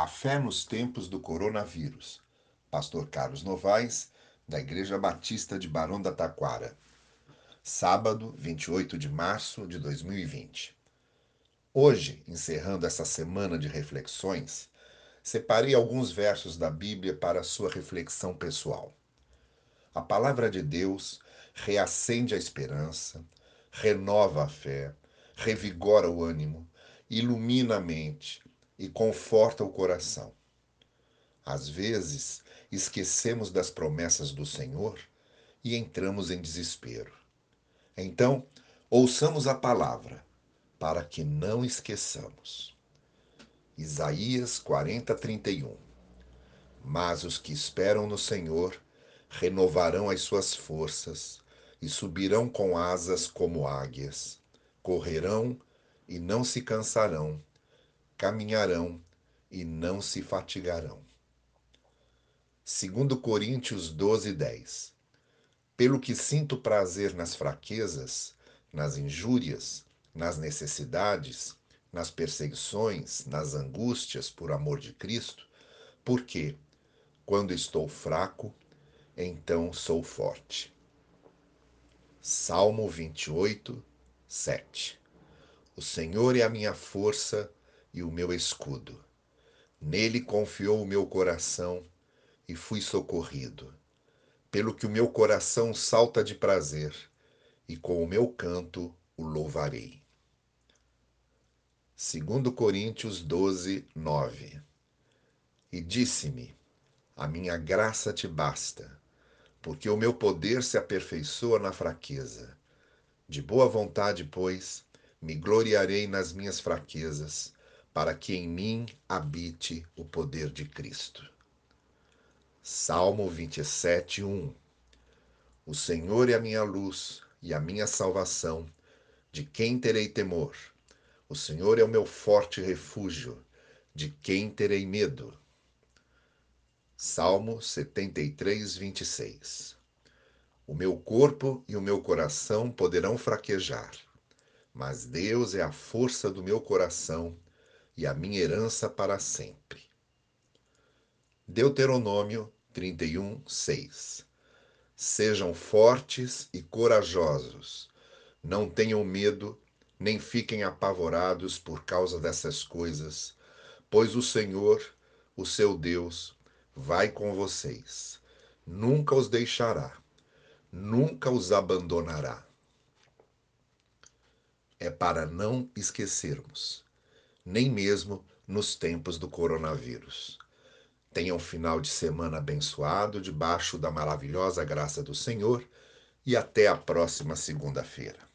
A fé nos tempos do coronavírus. Pastor Carlos Novaes, da Igreja Batista de Barão da Taquara. Sábado, 28 de março de 2020. Hoje, encerrando essa semana de reflexões, separei alguns versos da Bíblia para sua reflexão pessoal. A palavra de Deus reacende a esperança, renova a fé, revigora o ânimo, ilumina a mente e conforta o coração. Às vezes, esquecemos das promessas do Senhor e entramos em desespero. Então, ouçamos a palavra, para que não esqueçamos. Isaías 40, 31 Mas os que esperam no Senhor renovarão as suas forças e subirão com asas como águias, correrão e não se cansarão caminharão e não se fatigarão. 2 Coríntios 12, 10 Pelo que sinto prazer nas fraquezas, nas injúrias, nas necessidades, nas perseguições, nas angústias por amor de Cristo, porque, quando estou fraco, então sou forte. Salmo 28, 7 O Senhor é a minha força e o meu escudo. Nele confiou o meu coração e fui socorrido. Pelo que o meu coração salta de prazer, e com o meu canto o louvarei. 2 Coríntios 12, 9 E disse-me: A minha graça te basta, porque o meu poder se aperfeiçoa na fraqueza. De boa vontade, pois, me gloriarei nas minhas fraquezas para que em mim habite o poder de Cristo. Salmo 27, 1 O Senhor é a minha luz e a minha salvação, de quem terei temor? O Senhor é o meu forte refúgio, de quem terei medo? Salmo 73, 26 O meu corpo e o meu coração poderão fraquejar, mas Deus é a força do meu coração e a minha herança para sempre. Deuteronômio 31, 6 Sejam fortes e corajosos, não tenham medo, nem fiquem apavorados por causa dessas coisas, pois o Senhor, o seu Deus, vai com vocês, nunca os deixará, nunca os abandonará. É para não esquecermos nem mesmo nos tempos do coronavírus. Tenha um final de semana abençoado, debaixo da maravilhosa graça do Senhor, e até a próxima segunda-feira.